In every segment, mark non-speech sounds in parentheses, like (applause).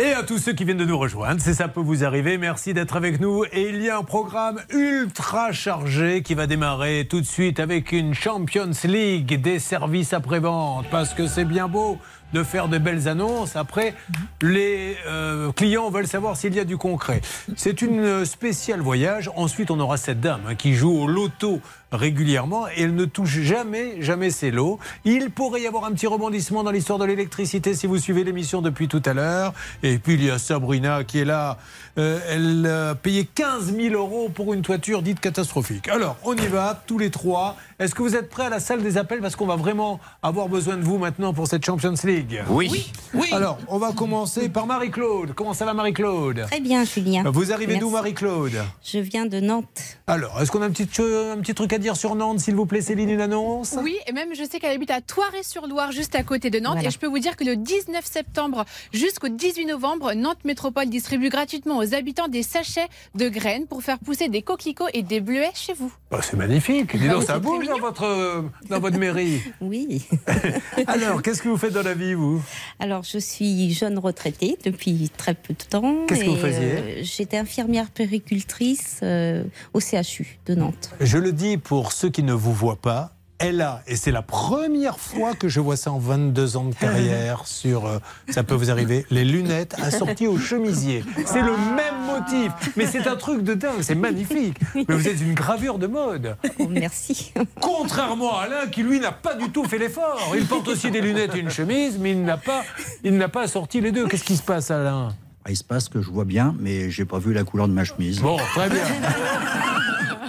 Et à tous ceux qui viennent de nous rejoindre, c'est ça peut vous arriver. Merci d'être avec nous. Et il y a un programme ultra chargé qui va démarrer tout de suite avec une Champions League des services après-vente. Parce que c'est bien beau de faire de belles annonces. Après, les euh, clients veulent savoir s'il y a du concret. C'est une spéciale voyage. Ensuite, on aura cette dame hein, qui joue au loto régulièrement et elle ne touche jamais, jamais ses lots. Il pourrait y avoir un petit rebondissement dans l'histoire de l'électricité si vous suivez l'émission depuis tout à l'heure. Et puis il y a Sabrina qui est là. Euh, elle a payé 15 000 euros pour une toiture dite catastrophique. Alors, on y va, tous les trois. Est-ce que vous êtes prêts à la salle des appels? Parce qu'on va vraiment avoir besoin de vous maintenant pour cette Champions League. Oui. Oui. Alors, on va commencer par Marie-Claude. Comment ça va, Marie-Claude? Très bien, Julien. Vous arrivez d'où. Marie-Claude? Je viens de Nantes. Alors, est-ce qu'on a un petit, un petit truc à dire sur Nantes, s'il vous plaît, Céline, une annonce? Oui, et même je sais qu'elle habite à Toiré-sur-Loire, juste à côté de Nantes. Voilà. Et je peux vous dire que le 19 septembre jusqu'au 18 novembre, Nantes Métropole distribue gratuitement aux habitants des sachets de graines pour faire pousser des coquelicots et des bleuets chez vous. Bah, C'est magnifique. Dis Ah donc, oui, ça c'est bouge dans votre, euh, dans votre mairie. (laughs) Oui. (laughs) Alors, qu'est-ce que vous faites dans la vie, vous? Alors, je suis jeune retraitée depuis très peu de temps. Qu'est-ce que vous faisiez? euh, J'étais infirmière péricultrice euh, au CHU de Nantes. Je le dis pour ceux qui ne vous voient pas. Elle a, et c'est la première fois que je vois ça en 22 ans de carrière (laughs) sur euh, Ça peut vous arriver, les lunettes assorties au chemisier. C'est le même motif, mais c'est un truc de dingue, c'est magnifique. Mais vous êtes une gravure de mode. Oh, merci. Contrairement à Alain qui, lui, n'a pas du tout fait l'effort. Il porte aussi des lunettes et une chemise, mais il n'a pas, il n'a pas assorti les deux. Qu'est-ce qui se passe, Alain? Ah, Il se passe que je vois bien, mais j'ai pas vu la couleur de ma chemise. Bon, très bien.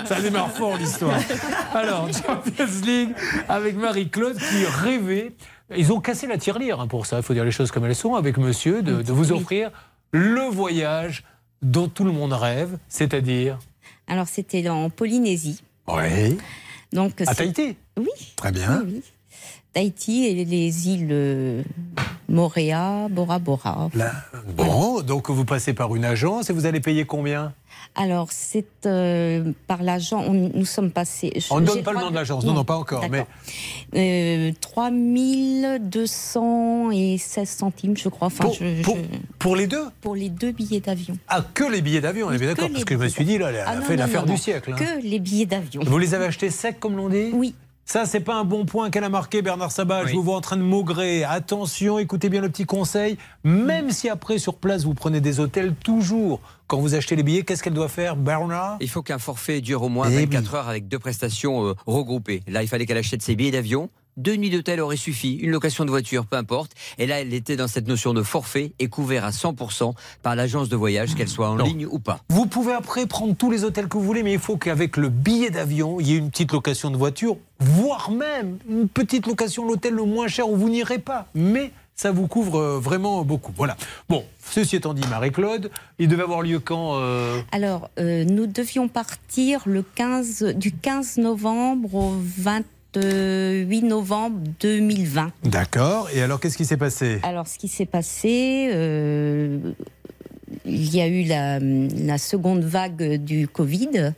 Ça démarre fort l'histoire. Alors, Champions League avec Marie-Claude qui rêvait. Ils ont cassé la tirelire hein, pour ça, il faut dire les choses comme elles sont, avec monsieur, de, de vous offrir le voyage dont tout le monde rêve, c'est-à-dire. Alors, c'était en Polynésie. Oui. Donc, À Tahiti. Oui. Très bien. oui, oui. Tahiti et les îles euh, Moréa, Bora Bora. Là, bon, donc vous passez par une agence et vous allez payer combien? Alors, c'est euh, par l'agent, nous sommes passés. je- On ne donne pas le nom de l'agence, non, non, pas encore. Mais. Euh, 3216 centimes, je crois. Enfin, pour, je- pour- je- pour les deux pour les deux billets d'avion. Ah, que les billets d'avion, on est bien d'accord, parce que je me suis dit, là, elle a Ah, fait l'affaire du siècle. hein. Que les billets d'avion. Vous les avez achetés secs, comme l'on dit? Oui. Ça, c'est pas un bon point qu'elle a marqué, Bernard Sabat. Je vous vois en train de maugrer. Attention, écoutez bien le petit conseil. Même si après, sur place, vous prenez des hôtels, toujours, quand vous achetez les billets, qu'est-ce qu'elle doit faire, Bernard? Il faut qu'un forfait dure au moins Eh 24 oui. heures avec deux prestations euh, regroupées. Là, il fallait qu'elle achète ses billets d'avion. Deux nuits d'hôtel auraient suffi, une location de voiture, peu importe. Et là, elle était dans cette notion de forfait et couvert à 100% par l'agence de voyage, qu'elle soit en Non. ligne ou pas. Vous pouvez après prendre tous les hôtels que vous voulez, mais il faut qu'avec le billet d'avion, il y ait une petite location de voiture, voire même une petite location de l'hôtel le moins cher où vous n'irez pas. Mais ça vous couvre euh, vraiment beaucoup. Voilà. Bon, ceci étant dit, Marie-Claude, il devait avoir lieu quand euh, Alors, euh, nous devions partir le 15, du 15 novembre au 28 novembre 2020. D'accord. Et alors, qu'est-ce qui s'est passé? Alors, ce qui s'est passé, euh, il y a eu la, la seconde vague du Covid,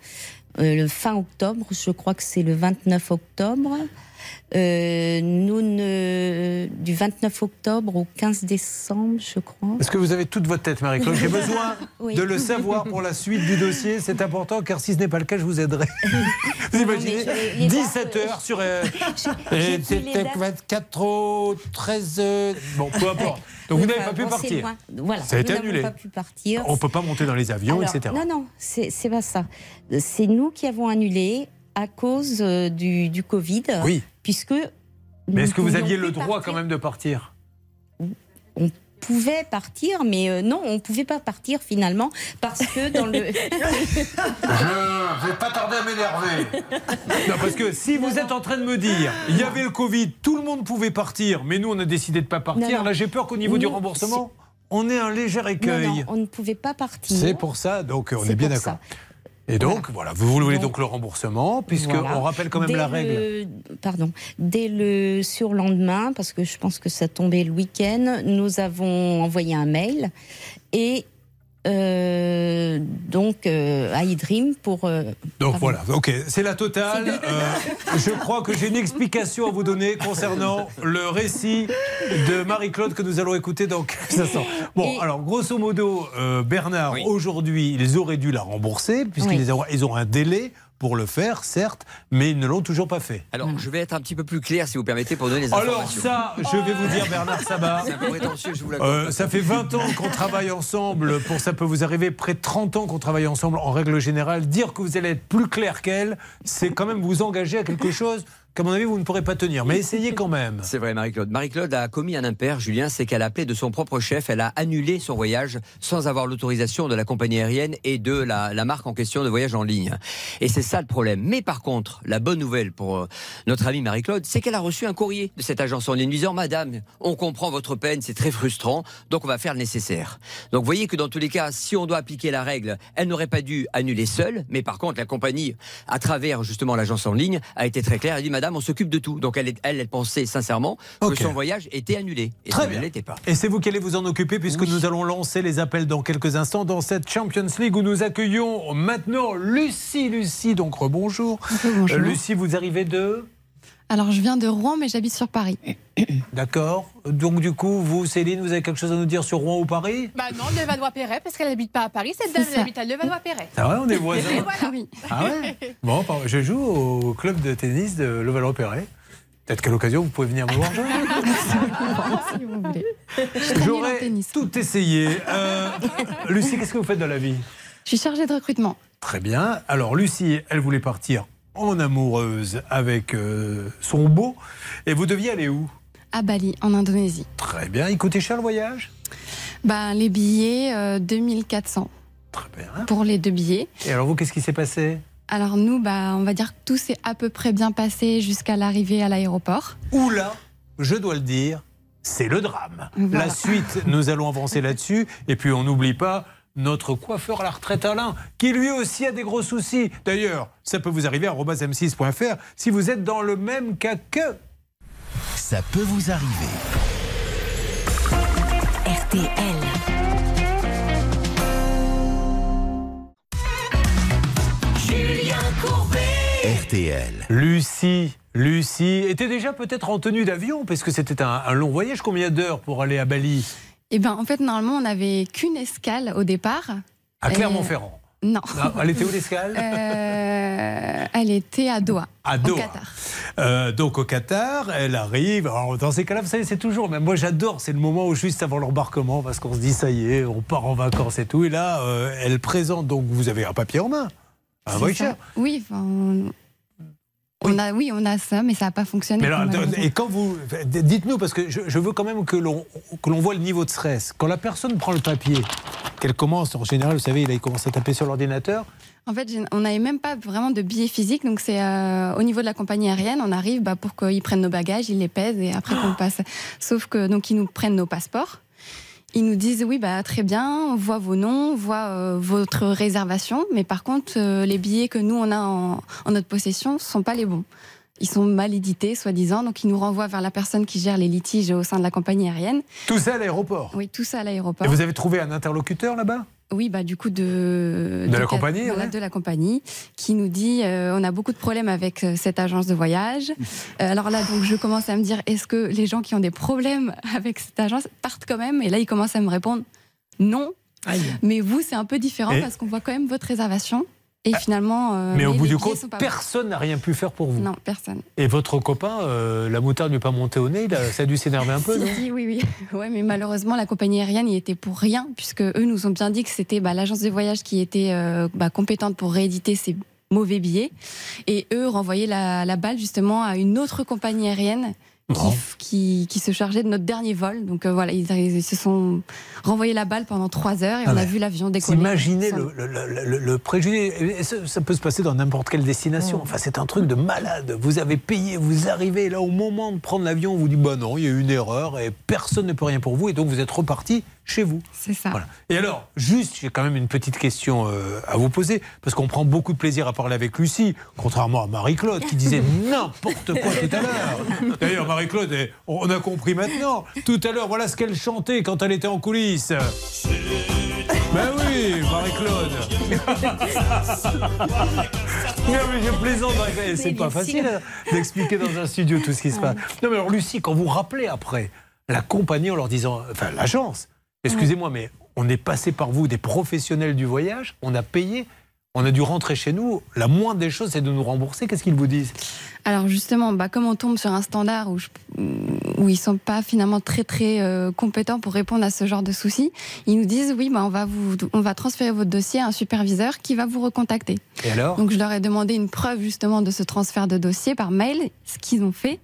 euh, le fin octobre, je crois que c'est le 29 octobre. Euh, nous ne, du 29 octobre au 15 décembre, je crois. Est-ce que vous avez toute votre tête, Marie-Claude J'ai besoin (laughs) Oui. de le savoir pour la suite du dossier. C'est important, car si ce n'est pas le cas, je vous aiderai. (laughs) vous imaginez mais je- les 17 dates, heures sur. euh, (laughs) plus les C'était dates. 24 au 13. euh, Bon, peu importe. Donc vous n'avez pas pu partir. Voilà, Ça a été annulé. pas pu partir. On ne peut pas monter dans les avions, Alors, etc. Non, non, c'est pas ça. C'est nous qui avons annulé à cause euh, du, du Covid. Oui. Puisque. Mais est-ce que vous aviez le droit partir. quand même de partir? Pouvait partir, mais euh, non, on ne pouvait pas partir finalement parce que dans le. (laughs) Je vais pas tarder à m'énerver. Non, parce que si vous êtes en train de me dire, il y avait le Covid, tout le monde pouvait partir, mais nous, on a décidé de ne pas partir. Non, non. Là, j'ai peur qu'au niveau du remboursement, on ait un léger écueil. non, on ne pouvait pas partir. C'est pour ça, donc on C'est est bien d'accord. Et donc, voilà, vous voulez donc, Donc, le remboursement, puisque Voilà. on rappelle quand même Dès la règle. le- pardon. Dès le surlendemain, parce que je pense que ça tombait le week-end, nous avons envoyé un mail et Euh, donc euh, à iDream pour. euh, Donc pardon. voilà, ok, c'est la totale. Euh, (laughs) je crois que j'ai une explication à vous donner concernant le récit de Marie-Claude que nous allons écouter dans instants. Bon, Et- alors grosso modo, euh, Bernard, Oui. aujourd'hui, ils auraient dû la rembourser puisqu'ils ont, ils ont un délai pour le faire, certes, mais ils ne l'ont toujours pas fait. Alors, je vais être un petit peu plus clair, si vous permettez, pour donner les Alors informations. ça, je vais vous dire, Bernard Sabat. (laughs) C'est un peu prétentieux, je vous l'accorde. Euh, ça fait 20 ans qu'on travaille ensemble. Pour ça peut vous arriver près de 30 ans qu'on travaille ensemble. En règle générale, dire que vous allez être plus clair qu'elle, c'est quand même vous engager à quelque chose qu'à mon avis vous ne pourrez pas tenir. Mais essayez quand même. C'est vrai, Marie-Claude. Marie-Claude a commis un impair, Julien, c'est qu'elle a appelé de son propre chef, elle a annulé son voyage sans avoir l'autorisation de la compagnie aérienne et de la, la marque en question de voyage en ligne. Et c'est ça le problème. Mais par contre, la bonne nouvelle pour euh, notre amie Marie-Claude, c'est qu'elle a reçu un courrier de cette agence en ligne disant Madame, on comprend votre peine, c'est très frustrant, donc on va faire le nécessaire. Donc vous voyez que dans tous les cas, si on doit appliquer la règle, elle n'aurait pas dû annuler seule, mais par contre, la compagnie, à travers justement l'agence en ligne, a été très claire. Elle dit Madame, on s'occupe de tout. Donc elle, elle, elle pensait sincèrement que son voyage était annulé. Et Très ça bien. l'était pas. Et c'est vous qui allez vous en occuper puisque nous allons lancer les appels dans quelques instants dans cette Champions League où nous accueillons maintenant Lucie. Lucie, donc rebonjour. Bonjour. Euh, Lucie, vous arrivez de Alors, je viens de Rouen, mais j'habite sur Paris. (coughs) D'accord. Donc du coup, vous, Céline, vous avez quelque chose à nous dire sur Rouen ou Paris? Bah non, Levallois-Perret, parce qu'elle n'habite pas à Paris. Cette dame, C'est elle habite à Levallois-Perret. C'est vrai, on est voisins. (laughs) Voilà. Ah oui. Ah ouais Bon, je joue au club de tennis de Levallois-Perret. Peut-être qu'à l'occasion, vous pouvez venir me voir jouer. (laughs) si vous voulez. J'aurais tout essayé. Euh, Lucie, qu'est-ce que vous faites dans la vie? Je suis chargée de recrutement. Très bien. Alors, Lucie, elle voulait partir en amoureuse avec euh, son beau. Et vous deviez aller où? À Bali, en Indonésie. Très bien. Il coûtait cher le voyage? Bah, les billets, euh, 2400 Très bien. pour les deux billets. Et alors, vous, qu'est-ce qui s'est passé? Alors nous, bah, on va dire que tout s'est à peu près bien passé jusqu'à l'arrivée à l'aéroport. Oula, je dois le dire, c'est le drame. Voilà. La suite, nous allons avancer là-dessus. Et puis, on n'oublie pas notre coiffeur à la retraite Alain, qui lui aussi a des gros soucis. D'ailleurs, ça peut vous arriver à m6.fr si vous êtes dans le même cas que. Ça peut vous arriver. RTL. RTL. Lucie, Lucie était déjà peut-être en tenue d'avion, parce que c'était un, un long voyage. Combien d'heures pour aller à Bali? Et ben, en fait, normalement, on n'avait qu'une escale au départ. À Clermont-Ferrand. Non. Elle était où l'escale? Euh, elle était à Doha, À au Doha. Qatar. Euh, donc au Qatar, elle arrive. Alors, dans ces cas-là, vous savez, c'est toujours. Mais moi, j'adore. C'est le moment où juste avant l'embarquement, parce qu'on se dit ça y est, on part en vacances et tout. Et là, euh, elle présente. Donc vous avez un papier en main, un voucher. Oui, enfin, on... on a, oui, on a ça, mais ça n'a pas fonctionné. Mais alors, malheureusement. et quand vous, dites-nous parce que je, je veux quand même que l'on voit le niveau de stress. Quand la personne prend le papier, qu'elle commence en général, vous savez, il commence à taper sur l'ordinateur. En fait, on n'avait même pas vraiment de billets physiques, donc c'est euh, au niveau de la compagnie aérienne, on arrive bah, pour qu'ils prennent nos bagages, ils les pèsent et après qu'on passe. Sauf que donc ils nous prennent nos passeports. Ils nous disent oui bah très bien, on voit vos noms, on voit euh, votre réservation, mais par contre euh, les billets que nous on a en, en notre possession sont pas les bons. Ils sont mal édités, soi-disant, donc ils nous renvoient vers la personne qui gère les litiges au sein de la compagnie aérienne. Tout ça à l'aéroport. Oui, tout ça à Et l'aéroport. vous avez trouvé un interlocuteur là-bas? Oui, bah du coup de De la compagnie, voilà, ouais. de la compagnie, qui nous dit euh, on a beaucoup de problèmes avec euh, cette agence de voyage. (laughs) Euh, alors là, donc je commence à me dire est-ce que les gens qui ont des problèmes avec cette agence partent quand même? Et là, ils commencent à me répondre non. Mais vous, c'est un peu différent Et- parce qu'on voit quand même votre réservation. Et finalement, euh, Mais au bout du compte, personne n'a rien pu faire pour vous. Non, personne. Et votre copain, euh, la moutarde lui pas montée au nez, il a- ça a dû s'énerver un peu, non Si, si, oui, oui. (laughs) Ouais, mais malheureusement, la compagnie aérienne y était pour rien, puisque eux nous ont bien dit que c'était bah, l'agence de voyage qui était euh, bah, compétente pour rééditer ces mauvais billets. Et eux renvoyaient la, la balle justement à une autre compagnie aérienne qui, Bon. qui, qui se chargeait de notre dernier vol. Donc euh, voilà, ils, ils se sont renvoyés la balle pendant trois heures et Ah on a ouais. vu l'avion décoller. Imaginez le, le- le- le-. Et ça, ça peut se passer dans n'importe quelle destination. Enfin, c'est un truc de malade. Vous avez payé, vous arrivez là au moment de prendre l'avion, on vous dit bah non, il y a eu une erreur et personne ne peut rien pour vous et donc vous êtes reparti chez vous. C'est ça. Voilà. Et alors, juste, j'ai quand même une petite question euh, à vous poser, parce qu'on prend beaucoup de plaisir à parler avec Lucie, contrairement à Marie-Claude qui disait (laughs) n'importe quoi tout à l'heure. D'ailleurs, Marie-Claude, eh, on a compris maintenant. Tout à l'heure, voilà ce qu'elle chantait quand elle était en coulisses. Ben oui Marie-Claude. (laughs) non, mais je plaisante, Marie-Claude. C'est pas facile hein, d'expliquer dans un studio tout ce qui se passe. Non, mais alors, Lucie, quand vous rappelez après la compagnie en leur disant, enfin, l'agence, excusez-moi, mais on est passé par vous, des professionnels du voyage, on a payé. On a dû rentrer chez nous. La moindre des choses, c'est de nous rembourser. Qu'est-ce qu'ils vous disent? Alors justement, bah, comme on tombe sur un standard où, je- où ils sont pas finalement très très euh, compétents pour répondre à ce genre de soucis, ils nous disent oui, bah, on va vous, on va transférer votre dossier à un superviseur qui va vous recontacter. Et alors? Donc je leur ai demandé une preuve justement de ce transfert de dossier par mail, ce qu'ils ont fait,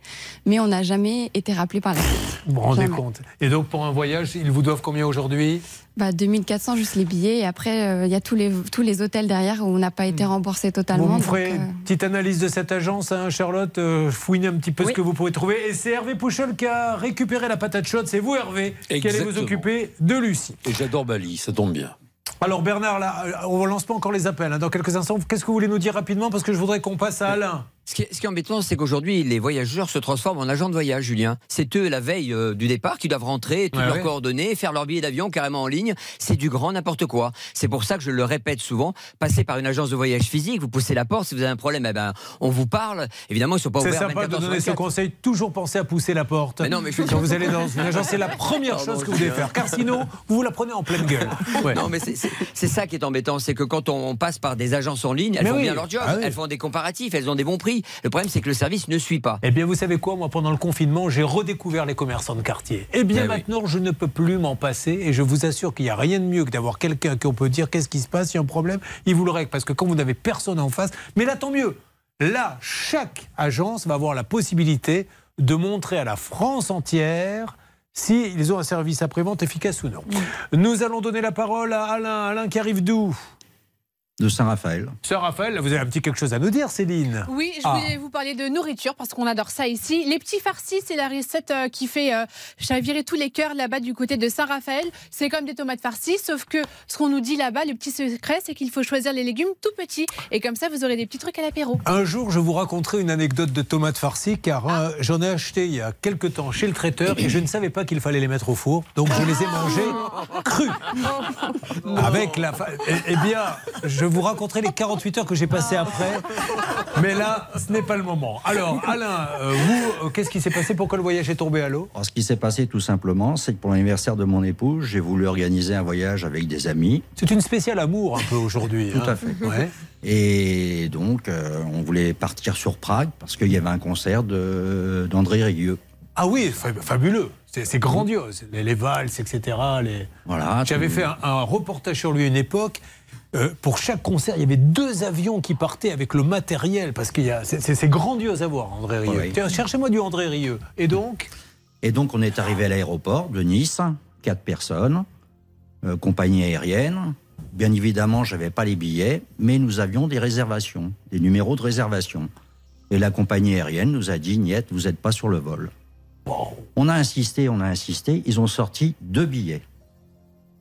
mais on n'a jamais été rappelé par la suite. Vous vous rendez Jamais. compte Et donc, pour un voyage, ils vous doivent combien aujourd'hui? Bah, 2400 juste les billets et après euh, il y a tous les tous les hôtels derrière où on n'a pas été remboursé totalement. Vous me ferez euh, petite analyse de cette agence, hein, Charlotte. euh, fouinez un petit peu ce que vous pouvez trouver. Et c'est Hervé Pouchol qui a récupéré la patate chaude. C'est vous, Hervé, qui allez vous occuper de Lucie. Et j'adore Bali, ça tombe bien. Alors, Bernard, là, euh, on lance pas encore les appels. hein. Dans quelques instants, qu'est-ce que vous voulez nous dire rapidement? Parce que je voudrais qu'on passe à Alain. Ce qui, est, ce qui est embêtant, c'est qu'aujourd'hui, les voyageurs se transforment en agents de voyage, Julien. C'est eux, la veille euh, du départ, qui doivent rentrer, toutes Ouais, leurs ouais. coordonnées, faire leur billet d'avion carrément en ligne. C'est du grand n'importe quoi. C'est pour ça que je le répète souvent. Passez par une agence de voyage physique, vous poussez la porte. Si vous avez un problème, eh ben, on vous parle. Évidemment, ils ne sont pas C'est ouverts sympa 24 de donner ce 24. conseil. Toujours pensez à pousser la porte. Mais non, mais je- Quand vous allez dans une agence, c'est la première chose que vous devez faire. Car sinon, vous vous la prenez en pleine gueule. (laughs) Ouais. Non, mais c'est- c'est c'est ça qui est embêtant, c'est que quand on, on passe par des agences en ligne, elles Mais font oui. bien leur job, Ah oui. elles font des comparatifs, elles ont des bons prix. Le problème, c'est que le service ne suit pas. Eh bien, vous savez quoi, moi, pendant le confinement, j'ai redécouvert les commerçants de quartier. Eh bien, Eh oui. maintenant, je ne peux plus m'en passer et je vous assure qu'il n'y a rien de mieux que d'avoir quelqu'un qui on peut dire qu'est-ce qui se passe, il y a un problème, il vous le règle. Parce que quand vous n'avez personne en face, mais là, tant mieux. Là, chaque agence va avoir la possibilité de montrer à la France entière s'ils ont un service après-vente efficace ou non. Nous allons donner la parole à Alain. Alain qui arrive d'où? De Saint-Raphaël. Sœur Raphaël, vous avez un petit quelque chose à nous dire, Céline Oui, je Ah. voulais vous parler de nourriture parce qu'on adore ça ici. Les petits farcis, c'est la recette euh, qui fait euh, chavirer tous les cœurs là-bas du côté de Saint-Raphaël. C'est comme des tomates farcies, sauf que ce qu'on nous dit là-bas, le petit secret, c'est qu'il faut choisir les légumes tout petits. Et comme ça, vous aurez des petits trucs à l'apéro. Un jour, je vous raconterai une anecdote de tomates farcies, car euh, j'en ai acheté il y a quelque temps chez le traiteur et je ne savais pas qu'il fallait les mettre au four. Donc je les ai mangées (laughs) crues. Avec la. fa- Eh, eh bien, je vous raconterai les 48 heures que j'ai passées après. Mais là, ce n'est pas le moment. Alors, Alain, euh, vous, euh, qu'est-ce qui s'est passé? Pourquoi le voyage est tombé à l'eau? Ce qui s'est passé tout simplement, c'est que pour l'anniversaire de mon épouse, j'ai voulu organiser un voyage avec des amis. C'est une spéciale amour un peu aujourd'hui. Tout hein. à fait. Ouais. Et donc, euh, on voulait partir sur Prague parce qu'il y avait un concert d'André Rieu. Ah oui, fa- fabuleux. C'est grandiose. Les, les valses, etc. Les... Voilà. J'avais fait un, un reportage sur lui à une époque. Euh, pour chaque concert, il y avait deux avions qui partaient avec le matériel, parce que c'est grandiose à voir, André Rieu. Oui. Cherchez-moi du André Rieu. Et donc Et donc, on est arrivé à l'aéroport de Nice, quatre personnes, euh, compagnie aérienne. Bien évidemment, je n'avais pas les billets, mais nous avions des réservations, des numéros de réservation. Et la compagnie aérienne nous a dit, Niet, vous n'êtes pas sur le vol. On a insisté, on a insisté, ils ont sorti deux billets.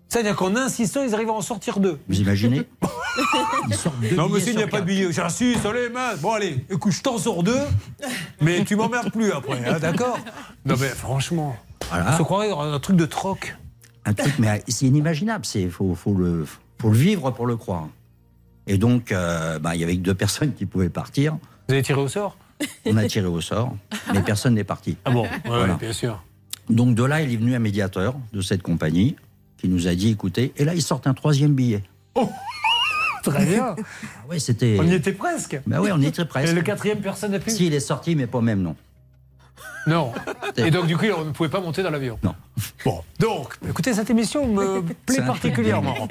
C'est-à-dire qu'en insistant, ils arrivent à en sortir deux. Vous imaginez (laughs) Ils sortent deux Non, billets monsieur, il n'y a pas de quatre. billet. J'insiste, allez, mince. Bon, allez, écoute, je t'en sors deux, mais tu m'emmerdes plus après, hein, d'accord? Non, mais franchement, Voilà. on se croirait dans un truc de troc. Un truc, mais c'est inimaginable. Il faut, faut, le, faut le vivre pour le croire. Et donc, euh, bah, il y avait que deux personnes qui pouvaient partir. Vous avez tiré au sort? On a tiré au sort, mais personne n'est parti. Ah bon? Ouais, Voilà. ouais, bien sûr. Donc de là, il est venu un médiateur de cette compagnie qui nous a dit, écoutez, et là, ils sortent un troisième billet. Très bien. Ah ouais, c'était... On y était presque. Bah ouais, on y était Et presque. le quatrième, personne n'a pu Si, il est sorti, mais pas même nom. Non. Et donc, du coup, on ne pouvait pas monter dans l'avion. Non. Bon, donc, écoutez, cette émission me (laughs) plaît particulièrement.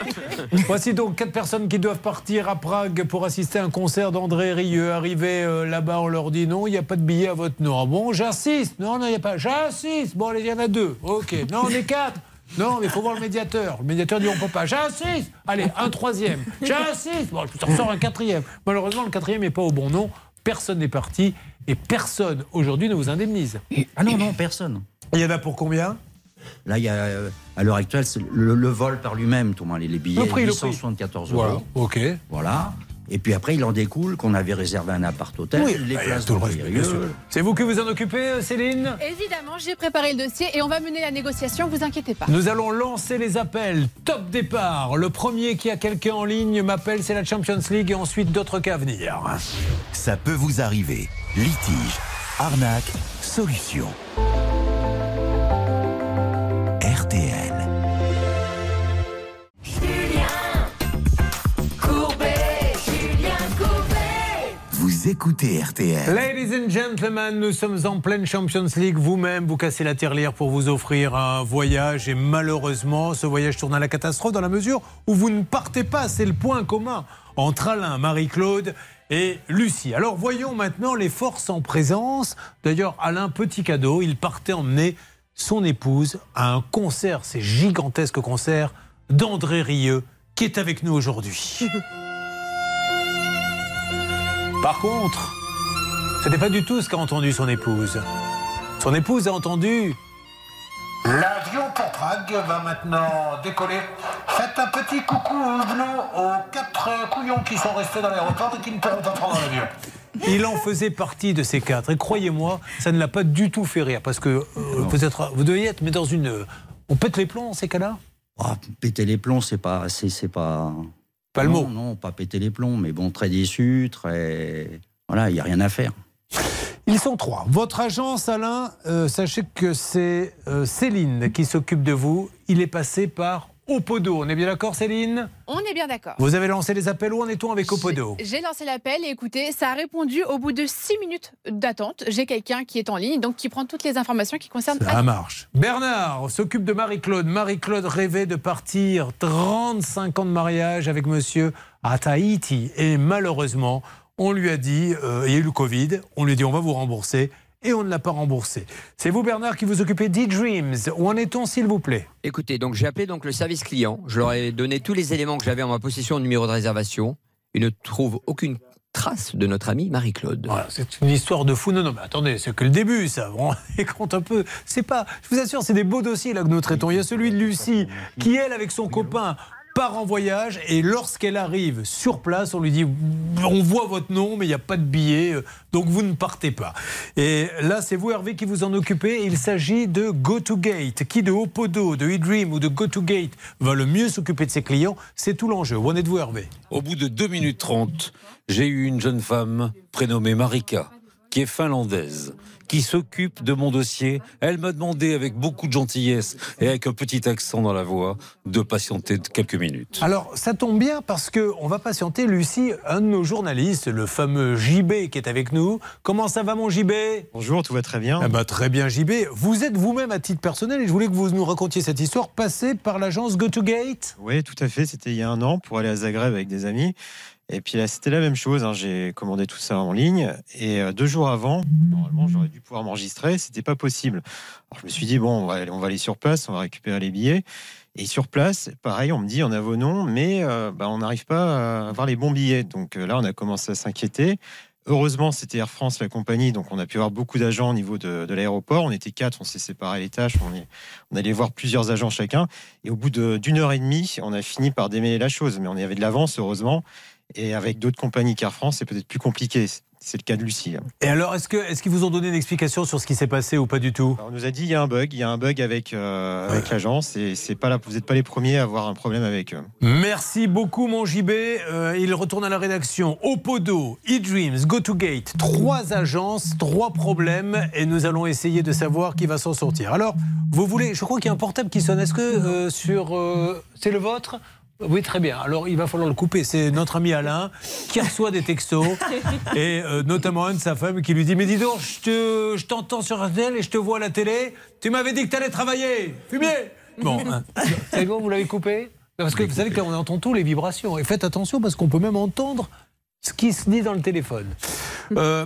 Voici donc quatre personnes qui doivent partir à Prague pour assister à un concert d'André Rieu. Arrivé euh, là-bas, on leur dit non, il n'y a pas de billet à votre nom. Ah bon, j'insiste. Non, non, il n'y a pas. J'insiste. Bon, allez, il y en a deux. Ok. Non, on est quatre. Non, mais il faut voir le médiateur. Le médiateur dit on peut pas. J'insiste. Allez, un troisième. J'insiste. Bon, je t'en sors un quatrième. Malheureusement, le quatrième n'est pas au bon nom. Personne n'est parti et personne aujourd'hui ne vous indemnise. Ah non, non, personne. Il y en a pour combien? Là, il y a, euh, à l'heure actuelle, le, le vol par lui-même, tout le monde, les billets, Le prix, le prix. 874 euros. Voilà, ok. Voilà. Et puis après, il en découle qu'on avait réservé un appart-hôtel, Oui, les bah, places tout le. C'est vous qui vous en occupez, euh, Céline? Évidemment, j'ai préparé le dossier et on va mener la négociation, vous inquiétez pas. Nous allons lancer les appels. Top départ. Le premier qui a quelqu'un en ligne m'appelle, c'est la Champions League et ensuite d'autres cas à venir. Ça peut vous arriver. Litige, arnaque, solution. Vous écoutez RTL. Ladies and gentlemen, nous sommes en pleine Champions League. Vous-même, vous cassez la tirelire pour vous offrir un voyage. Et malheureusement, ce voyage tourne à la catastrophe dans la mesure où vous ne partez pas. C'est le point commun entre Alain, Marie-Claude et Lucie. Alors voyons maintenant les forces en présence. D'ailleurs, Alain, petit cadeau, il partait emmener son épouse à un concert, ces gigantesques concerts d'André Rieu, qui est avec nous aujourd'hui. (laughs) Par contre, c'était pas du tout ce qu'a entendu son épouse. Son épouse a entendu. L'avion pour Prague va maintenant décoller. Faites un petit coucou aux quatre couillons qui sont restés dans l'aéroport et qui ne pourront pas prendre l'avion. Il en faisait partie de ces quatre. Et croyez-moi, ça ne l'a pas du tout fait rire. Parce que euh, vous, êtes, vous deviez être mais dans une. euh, On pète les plombs dans ces cas-là? Ah, péter les plombs, c'est pas, c'est, c'est pas. Pas le non, mot. Non, pas péter les plombs, mais bon, très déçu, très. Voilà, il n'y a rien à faire. Ils sont trois. Votre agence, Alain, euh, sachez que c'est euh, Céline qui s'occupe de vous. Il est passé par Opodo. On est bien d'accord, Céline? On est bien d'accord. Vous avez lancé les appels. Où en est-on avec Opodo J'ai lancé l'appel et écoutez, ça a répondu au bout de 6 minutes d'attente. J'ai quelqu'un qui est en ligne, donc qui prend toutes les informations qui concernent. Ça marche. Bernard s'occupe de Marie-Claude. Marie-Claude rêvait de partir 35 ans de mariage avec monsieur à Tahiti. Et malheureusement, on lui a dit, euh, il y a eu le Covid, on lui a dit on va vous rembourser. Et on ne l'a pas remboursé. C'est vous, Bernard, qui vous occupez d'e-Dreams. Où en est-on, s'il vous plaît? Écoutez, donc j'ai appelé donc le service client. Je leur ai donné tous les éléments que j'avais en ma possession, numéro de réservation. Ils ne trouvent aucune trace de notre amie Marie-Claude. Voilà, c'est une histoire de fou. Non, non, mais attendez, c'est que le début, ça. Rendez (laughs) compte un peu. C'est pas. Je vous assure, c'est des beaux dossiers là que nous traitons. Il y a celui de Lucie, qui elle, avec son copain, part en voyage et lorsqu'elle arrive sur place, on lui dit on voit votre nom, mais il n'y a pas de billet, euh, donc vous ne partez pas. Et là, c'est vous, Hervé, qui vous en occupez. Il s'agit de GoToGate. Qui de Opodo, de eDream ou de GoToGate va le mieux s'occuper de ses clients? C'est tout l'enjeu. Où en êtes-vous, Hervé? Au bout de 2 minutes 30, j'ai eu une jeune femme prénommée Marika, qui est finlandaise, qui s'occupe de mon dossier. Elle m'a demandé avec beaucoup de gentillesse et avec un petit accent dans la voix de patienter quelques minutes. Alors, ça tombe bien parce que on va patienter Lucie, un de nos journalistes, le fameux JB qui est avec nous. Comment ça va, mon JB Bonjour, tout va très bien. Eh ben, très bien, JB. Vous êtes vous-même à titre personnel et je voulais que vous nous racontiez cette histoire passée par l'agence GoToGate. Oui, tout à fait. C'était il y a un an pour aller à Zagreb avec des amis. Et puis là, c'était la même chose. hein. J'ai commandé tout ça en ligne. Et euh, deux jours avant, normalement, j'aurais dû pouvoir m'enregistrer. C'était pas possible. Alors, je me suis dit, bon, on va, aller, sur place, on va récupérer les billets. Et sur place, pareil, on me dit, on a vos noms, mais euh, bah, on n'arrive pas à avoir les bons billets. Donc euh, là, on a commencé à s'inquiéter. Heureusement, c'était Air France, la compagnie, donc on a pu avoir beaucoup d'agents au niveau de, l'aéroport. On était quatre, on s'est séparé les tâches, on, est, on allait voir plusieurs agents chacun. Et au bout d'une heure et demie, on a fini par démêler la chose. Mais on y avait de l'avance, heureusement. Et avec d'autres compagnies qu'Air France, c'est peut-être plus compliqué. C'est le cas de Lucie. hein. Et alors, est-ce qu'ils vous ont donné une explication sur ce qui s'est passé ou pas du tout? Alors, on nous a dit il y a un bug, il y a un bug avec, euh, avec l'agence et c'est pas là, vous n'êtes pas les premiers à avoir un problème avec eux. Merci beaucoup, mon JB. Euh, il retourne à la rédaction. Opodo, eDreams, GoToGate, trois agences, trois problèmes, et nous allons essayer de savoir qui va s'en sortir. Alors, vous voulez, je crois qu'il y a un portable qui sonne. Est-ce que euh, sur, c'est le vôtre? Oui, très bien. Alors, il va falloir le couper. C'est notre ami Alain qui reçoit des textos (laughs) et euh, notamment un de sa femme qui lui dit Mais dis donc, je te- je t'entends sur RTL et je te vois à la télé. Tu m'avais dit que tu allais travailler. Fumier Bon, hein. (laughs) c'est bon, vous l'avez coupé? Parce que vous savez qu'on entend tous les vibrations. Et faites attention parce qu'on peut même entendre ce qui se dit dans le téléphone. (laughs) Euh,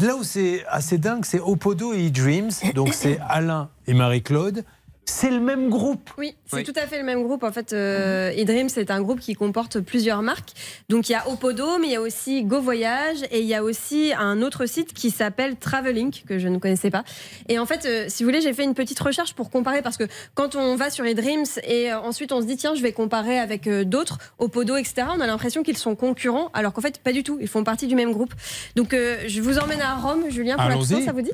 là où c'est assez dingue, c'est Opodo et eDreams. Donc c'est Alain et Marie-Claude. C'est le même groupe Oui, c'est Oui. tout à fait le même groupe. En fait, euh, eDream, c'est un groupe qui comporte plusieurs marques. Donc, il y a Opodo, mais il y a aussi Go Voyage et il y a aussi un autre site qui s'appelle Travelink, que je ne connaissais pas. Et en fait, euh, si vous voulez, j'ai fait une petite recherche pour comparer parce que quand on va sur eDreams et euh, ensuite on se dit, tiens, je vais comparer avec euh, d'autres, Opodo, etc., on a l'impression qu'ils sont concurrents, alors qu'en fait, pas du tout. Ils font partie du même groupe. Donc, euh, je vous emmène à Rome, Julien, pour question, ça vous dit?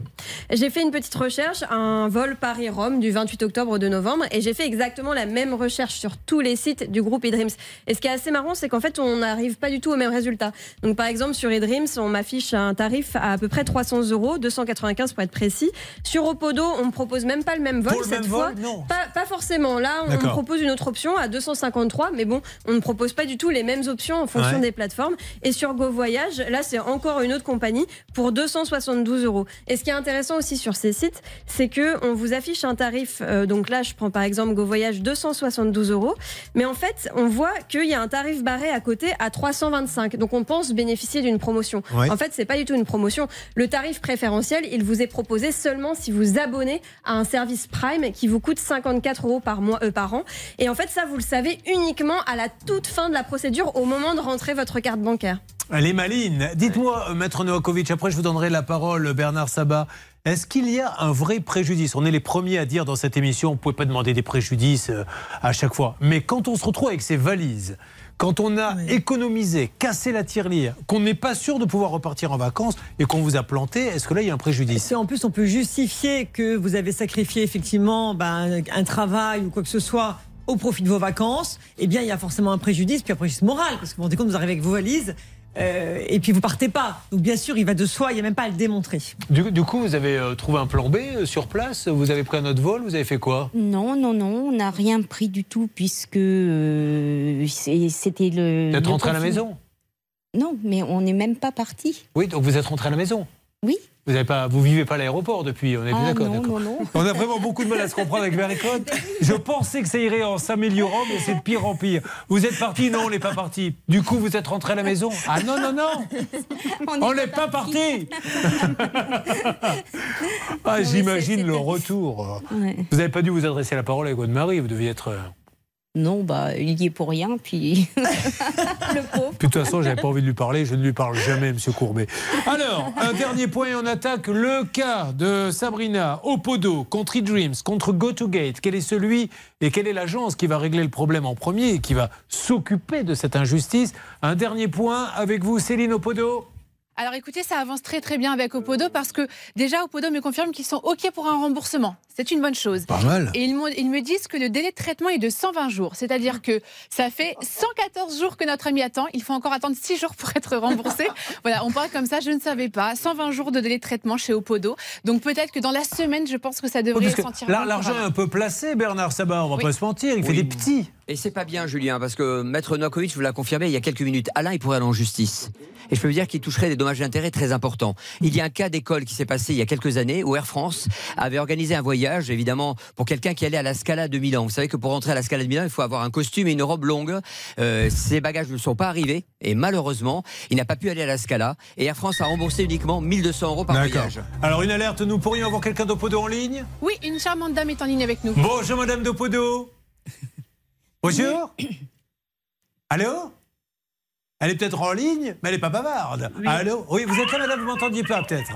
J'ai fait une petite recherche, un vol Paris-Rome du 28 octobre de novembre, et j'ai fait exactement la même recherche sur tous les sites du groupe eDreams. Et ce qui est assez marrant, c'est qu'en fait, on n'arrive pas du tout au même résultat. Donc, par exemple, sur eDreams, on m'affiche un tarif à à peu près 300 euros, 295 pour être précis. Sur Opodo, on me propose même pas le même vol le cette même fois. vol Non. Pas, pas forcément. Là, on propose une autre option à 253, mais bon, on ne propose pas du tout les mêmes options en fonction Ouais. des plateformes. Et sur Go Voyage, là, c'est encore une autre compagnie pour 272 euros. Et ce qui est intéressant aussi sur ces sites, c'est que on vous affiche un tarif. euh, donc là, je prends par exemple Go Voyage 272 euros, mais en fait, on voit qu'il y a un tarif barré à côté à 325. Donc on pense bénéficier d'une promotion. Ouais. En fait, c'est pas du tout une promotion. Le tarif préférentiel, il vous est proposé seulement si vous abonnez à un service Prime qui vous coûte 54 euros par mois, euh, par an. Et en fait, ça, vous le savez uniquement à la toute fin de la procédure, au moment de rentrer votre carte bancaire. Elle est maline. Dites-moi, euh, Maître Novakovic, après je vous donnerai la parole, Bernard Sabat. Est-ce qu'il y a un vrai préjudice? On est les premiers à dire dans cette émission, on ne pouvait pas demander des préjudices euh, à chaque fois. Mais quand on se retrouve avec ces valises, quand on a économisé, cassé la tirelire, qu'on n'est pas sûr de pouvoir repartir en vacances et qu'on vous a planté, est-ce que là il y a un préjudice? Si en plus on peut justifier que vous avez sacrifié effectivement ben, un travail ou quoi que ce soit au profit de vos vacances, eh bien il y a forcément un préjudice, puis un préjudice moral, parce que vous vous rendez compte, vous arrivez avec vos valises. Euh, et puis vous partez pas. Donc bien sûr, il va de soi, il n'y a même pas à le démontrer. du, du coup, vous avez euh, trouvé un plan B euh, sur place? Vous avez pris un autre vol? Vous avez fait quoi? Non, non, non, on n'a rien pris du tout puisque euh, c'était le. Vous êtes rentré à la maison? Non, mais on n'est même pas parti. Oui, donc vous êtes rentré à la maison Oui. Vous avez pas, vous vivez pas à l'aéroport depuis, on est Ah, d'accord, non, d'accord. non, non. On a vraiment beaucoup de mal à se comprendre avec Marie-Claude. Je pensais que ça irait en s'améliorant, mais c'est de pire en pire. Vous êtes parti? Non, on n'est pas parti. Du coup, vous êtes rentré à la maison? Ah non, non, non On n'est pas parti Ah, j'imagine le retour. Ouais. Vous n'avez pas dû vous adresser la parole avec votre mari, vous deviez être. Non, bah, il y est pour rien, puis. (laughs) le pauvre. De toute façon, j'avais pas envie de lui parler, je ne lui parle jamais, Monsieur Courbet. Alors, un dernier point on attaque le cas de Sabrina Opodo contre eDreams, contre GoToGate. Quel est celui et quelle est l'agence qui va régler le problème en premier et qui va s'occuper de cette injustice? Un dernier point avec vous, Céline Opodo. Alors écoutez, ça avance très très bien avec Opodo parce que déjà Opodo me confirme qu'ils sont OK pour un remboursement. C'est une bonne chose. Pas mal. Et ils, me disent que le délai de traitement est de 120 jours. C'est-à-dire que ça fait 114 jours que notre ami attend. Il faut encore attendre 6 jours pour être remboursé. (laughs) voilà, on parle comme ça, je ne savais pas. 120 jours de délai de traitement chez Opodo. Donc peut-être que dans la semaine, je pense que ça devrait Parce que sentir L'argent est un peu placé, Bernard Sabat, on va Oui. pas se mentir, il fait Oui. des petits. Et c'est pas bien, Julien, parce que Maître Novakovic vous l'a confirmé il y a quelques minutes. Alain, il pourrait aller en justice. Et je peux vous dire qu'il toucherait des dommages d'intérêt très importants. Il y a un cas d'école qui s'est passé il y a quelques années où Air France avait organisé un voyage, évidemment, pour quelqu'un qui allait à la Scala de Milan. Vous savez que pour rentrer à la Scala de Milan, il faut avoir un costume et une robe longue. Euh, ses bagages ne sont pas arrivés et malheureusement, il n'a pas pu aller à la Scala. Et Air France a remboursé uniquement 1200 euros par D'accord. voyage. Alors, une alerte, nous pourrions avoir quelqu'un d'Opodo en ligne? Oui, une charmante dame est en ligne avec nous. Bonjour Madame Dopodo. Bonjour. Allô Elle est peut-être en ligne, mais elle n'est pas bavarde. Allô Oui, vous êtes là, Madame, vous m'entendiez pas peut-être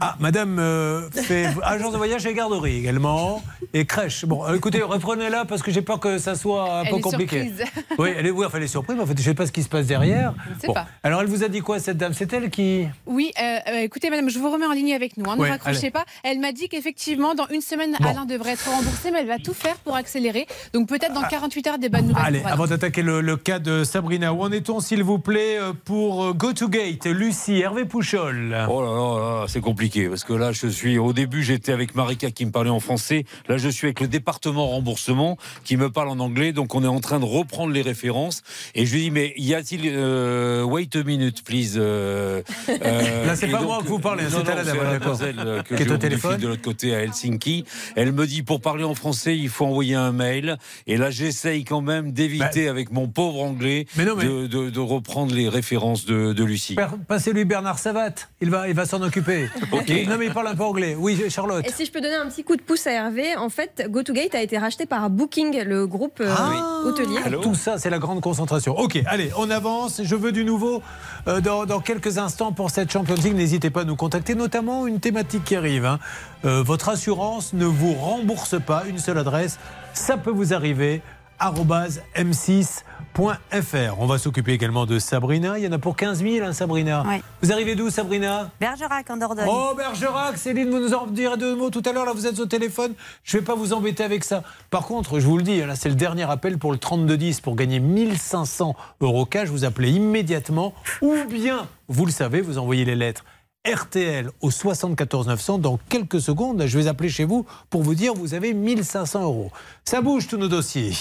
ah, Madame euh, fait (laughs) agence de voyage et garderie également, et crèche. Bon, euh, écoutez, reprenez-la parce que j'ai peur que ça soit un Elle peu est compliqué. surprise. Oui, elle est, oui, enfin, elle est surprise, mais en fait, je ne sais pas ce qui se passe derrière. Je ne sais Bon. pas. Alors, elle vous a dit quoi, cette dame? C'est elle qui. Oui, euh, écoutez, madame, je vous remets en ligne avec nous. hein, ne Ouais, raccrochez allez. pas. Elle m'a dit qu'effectivement, dans une semaine, Bon. Alain devrait être remboursé, mais elle va tout faire pour accélérer. Donc peut-être dans 48 heures, des bonnes nouvelles. Allez, avant d'attaquer le, le cas de Sabrina, où en est-on, s'il vous plaît, pour Go to Gate Lucie, Hervé Pouchol? Oh là là, là, c'est compliqué parce que là, je suis au début, j'étais avec Marika qui me parlait en français. Là, je suis avec le département remboursement qui me parle en anglais. Donc, on est en train de reprendre les références. Et je lui dis, mais y a-t-il euh, wait a minute, please. euh, (laughs) euh, Là, c'est pas donc- moi que vous parlez, c'est à la dame, que Qui est j'ai au téléphone. de l'autre côté à Helsinki. Elle me dit, pour parler en français, il faut envoyer un mail. Et là, j'essaye quand même d'éviter avec mon pauvre anglais Bah, Mais non, mais- De, de- de reprendre les références de, de Lucie. Passez-lui Bernard Savat, il va, il va s'en occuper. (laughs) Non, mais il parle un peu anglais. Oui, Charlotte. Et si je peux donner un petit coup de pouce à Hervé, en fait, GoToGate a été racheté par Booking, le groupe euh, Ah, hôtelier. Tout ça, c'est la grande concentration. Ok, allez, on avance. Je veux du nouveau euh, dans, dans quelques instants pour cette Champions League. N'hésitez pas à nous contacter, notamment une thématique qui arrive. hein. Euh, votre assurance ne vous rembourse pas. Une seule adresse, ça peut vous arriver. Arobase m6.fr. On va s'occuper également de Sabrina. Il y en a pour 15 000, hein, Sabrina. Vous arrivez d'où, Sabrina? Bergerac en Dordogne. Oh Bergerac, Céline, vous nous en direz deux mots tout à l'heure. Là, vous êtes au téléphone. Je ne vais pas vous embêter avec ça. Par contre, je vous le dis, là, c'est le dernier appel pour le 3210 pour gagner 1500 euros cash. Vous appelez immédiatement, ou bien, vous le savez, vous envoyez les lettres. RTL au 74 900 dans quelques secondes. Je vais appeler chez vous pour vous dire vous avez 1500 euros. Ça bouge tous nos dossiers.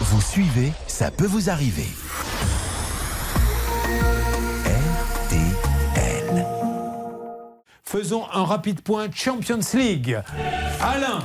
Vous suivez, ça peut vous arriver. RTL. Faisons un rapide point Champions League. Alain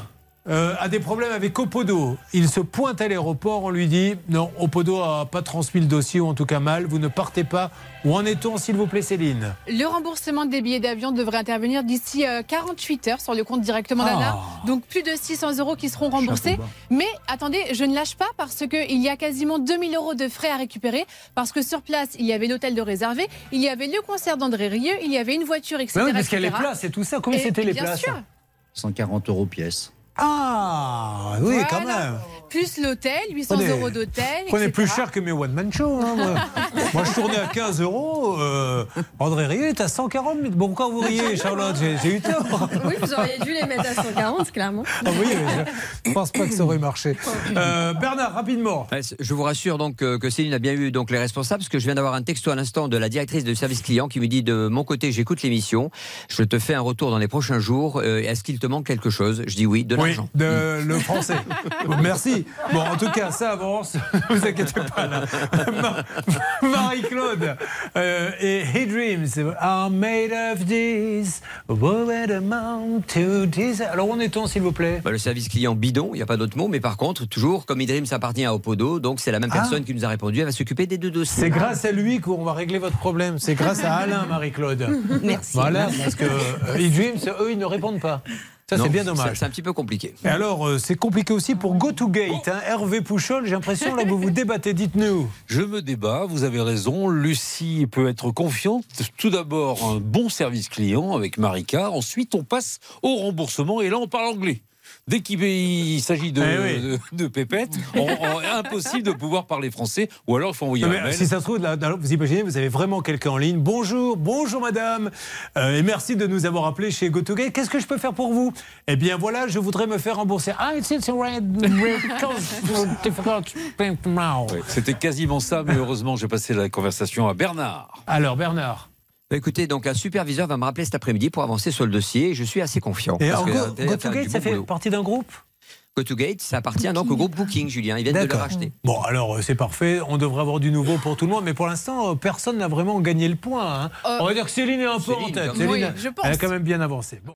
euh, a des problèmes avec Opodo. Il se pointe à l'aéroport, on lui dit non, Opodo a pas transmis le dossier ou en tout cas mal, vous ne partez pas. Où en est-on s'il vous plaît Céline Le remboursement des billets d'avion devrait intervenir d'ici euh, 48 heures sur le compte directement Ah. d'Anna. Donc plus de 600 euros qui seront remboursés. Mais attendez, je ne lâche pas parce qu'il y a quasiment 2000 euros de frais à récupérer. Parce que sur place, il y avait l'hôtel de réservé, il y avait le concert d'André Rieu, il y avait une voiture, etc. Bah oui, parce qu'il y a les etc. places et tout ça. Combien c'était les bien places sûr. 140 euros pièce. Ah oui, Voilà. quand même. Plus l'hôtel, 800 Prenez- euros d'hôtel. Prenez etc. plus cher que mes one-man show. hein, moi. (laughs) Moi, je tournais à 15 euros. euh, André Rieu est à 140 000. Bon, pourquoi vous riez, Charlotte J'ai eu tort. Oui, vous auriez dû les mettre à 140, clairement. Ah oui, mais je ne pense pas que ça aurait marché. (laughs) Euh, Bernard, rapidement. Je vous rassure donc euh, que Céline a bien eu donc les responsables parce que je viens d'avoir un texto à l'instant de la directrice de service client qui me dit de mon côté j'écoute l'émission, je te fais un retour dans les prochains jours. Euh, Est-ce qu'il te manque quelque chose? Je dis oui, de Oui, de, le français. (laughs) Merci. Bon, en tout cas, ça avance. Ne (laughs) vous inquiétez pas. (laughs) Marie-Claude euh, et He Dreams are made of this. What amount to this. Alors, où en est-on, s'il vous plaît? Bah, le service client bidon, il n'y a pas d'autre mot, mais par contre, toujours, comme eDreams appartient à Opodo, donc c'est la même Ah. personne qui nous a répondu, elle va s'occuper des deux dossiers. C'est grâce à lui qu'on va régler votre problème. C'est grâce à Alain, Marie-Claude. Merci. Voilà, parce que euh, He Dreams, eux, ils ne répondent pas. Ça, c'est bien dommage. C'est un petit peu compliqué. Et alors, euh, c'est compliqué aussi pour GoToGate. Hein. Hervé Pouchol, j'ai l'impression, là, vous vous débattez. Dites-nous. Je me débat, vous avez raison. Lucie peut être confiante. Tout d'abord, un bon service client avec Marika. Ensuite, on passe au remboursement. Et là, on parle anglais. Dès qu'il il s'agit de, Eh oui. de, de pépettes, on- on- impossible de pouvoir parler français. Ou alors, il faut envoyer un mail. si ça se trouve, là, vous imaginez, vous avez vraiment quelqu'un en ligne. Bonjour, bonjour madame, Euh, et merci de nous avoir appelés chez GoToGate. Qu'est-ce que je peux faire pour vous? Eh bien voilà, je voudrais me faire rembourser. Ah, it's, (laughs) C'était quasiment ça, mais heureusement, j'ai passé la conversation à Bernard. Alors Bernard, écoutez, donc un superviseur va me rappeler cet après-midi pour avancer sur le dossier et je suis assez confiant. et que, Go- euh, faire GoToGate, du ça fait partie d'un groupe? GoToGate, ça appartient donc au groupe Booking, Julien. Ils viennent de le racheter. Bon, alors euh, c'est parfait. On devrait avoir du nouveau pour tout le monde, mais pour l'instant, euh, personne n'a vraiment gagné le point. hein. Euh, On va dire que Céline est un peu en Céline, tête. Oui, Céline, je pense. elle a quand même bien avancé. Bon.